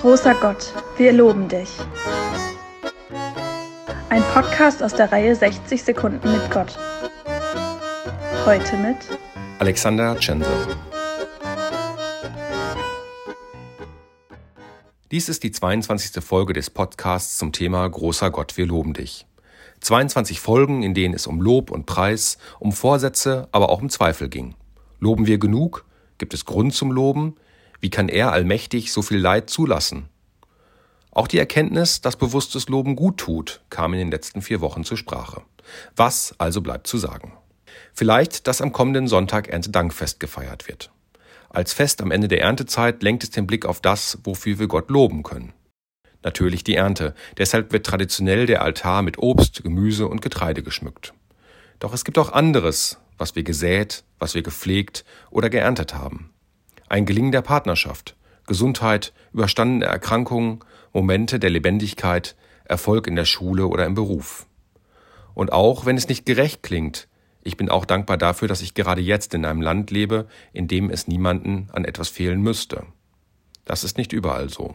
Großer Gott, wir loben dich. Ein Podcast aus der Reihe 60 Sekunden mit Gott. Heute mit Alexander Censo. Dies ist die 22. Folge des Podcasts zum Thema Großer Gott, wir loben dich. 22 Folgen, in denen es um Lob und Preis, um Vorsätze, aber auch um Zweifel ging. Loben wir genug? Gibt es Grund zum Loben? Wie kann er allmächtig so viel Leid zulassen? Auch die Erkenntnis, dass bewusstes Loben gut tut, kam in den letzten vier Wochen zur Sprache. Was also bleibt zu sagen? Vielleicht, dass am kommenden Sonntag Erntedankfest gefeiert wird. Als Fest am Ende der Erntezeit lenkt es den Blick auf das, wofür wir Gott loben können. Natürlich die Ernte, deshalb wird traditionell der Altar mit Obst, Gemüse und Getreide geschmückt. Doch es gibt auch anderes, was wir gesät, was wir gepflegt oder geerntet haben. Ein Gelingen der Partnerschaft, Gesundheit, überstandene Erkrankungen, Momente der Lebendigkeit, Erfolg in der Schule oder im Beruf. Und auch wenn es nicht gerecht klingt, ich bin auch dankbar dafür, dass ich gerade jetzt in einem Land lebe, in dem es niemanden an etwas fehlen müsste. Das ist nicht überall so.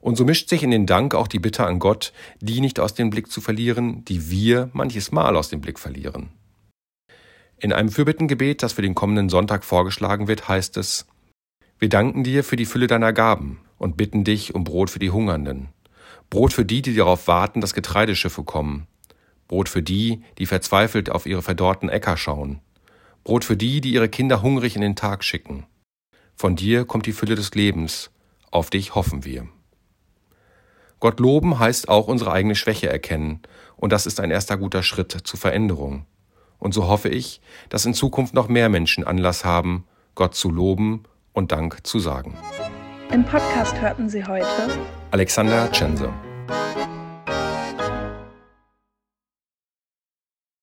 Und so mischt sich in den Dank auch die Bitte an Gott, die nicht aus dem Blick zu verlieren, die wir manches Mal aus dem Blick verlieren. In einem Fürbittengebet, das für den kommenden Sonntag vorgeschlagen wird, heißt es, wir danken dir für die Fülle deiner Gaben und bitten dich um Brot für die Hungernden, Brot für die, die darauf warten, dass Getreideschiffe kommen, Brot für die, die verzweifelt auf ihre verdorrten Äcker schauen, Brot für die, die ihre Kinder hungrig in den Tag schicken. Von dir kommt die Fülle des Lebens, auf dich hoffen wir. Gott loben heißt auch unsere eigene Schwäche erkennen, und das ist ein erster guter Schritt zur Veränderung. Und so hoffe ich, dass in Zukunft noch mehr Menschen Anlass haben, Gott zu loben und Dank zu sagen. Im Podcast hörten Sie heute Alexander Censo.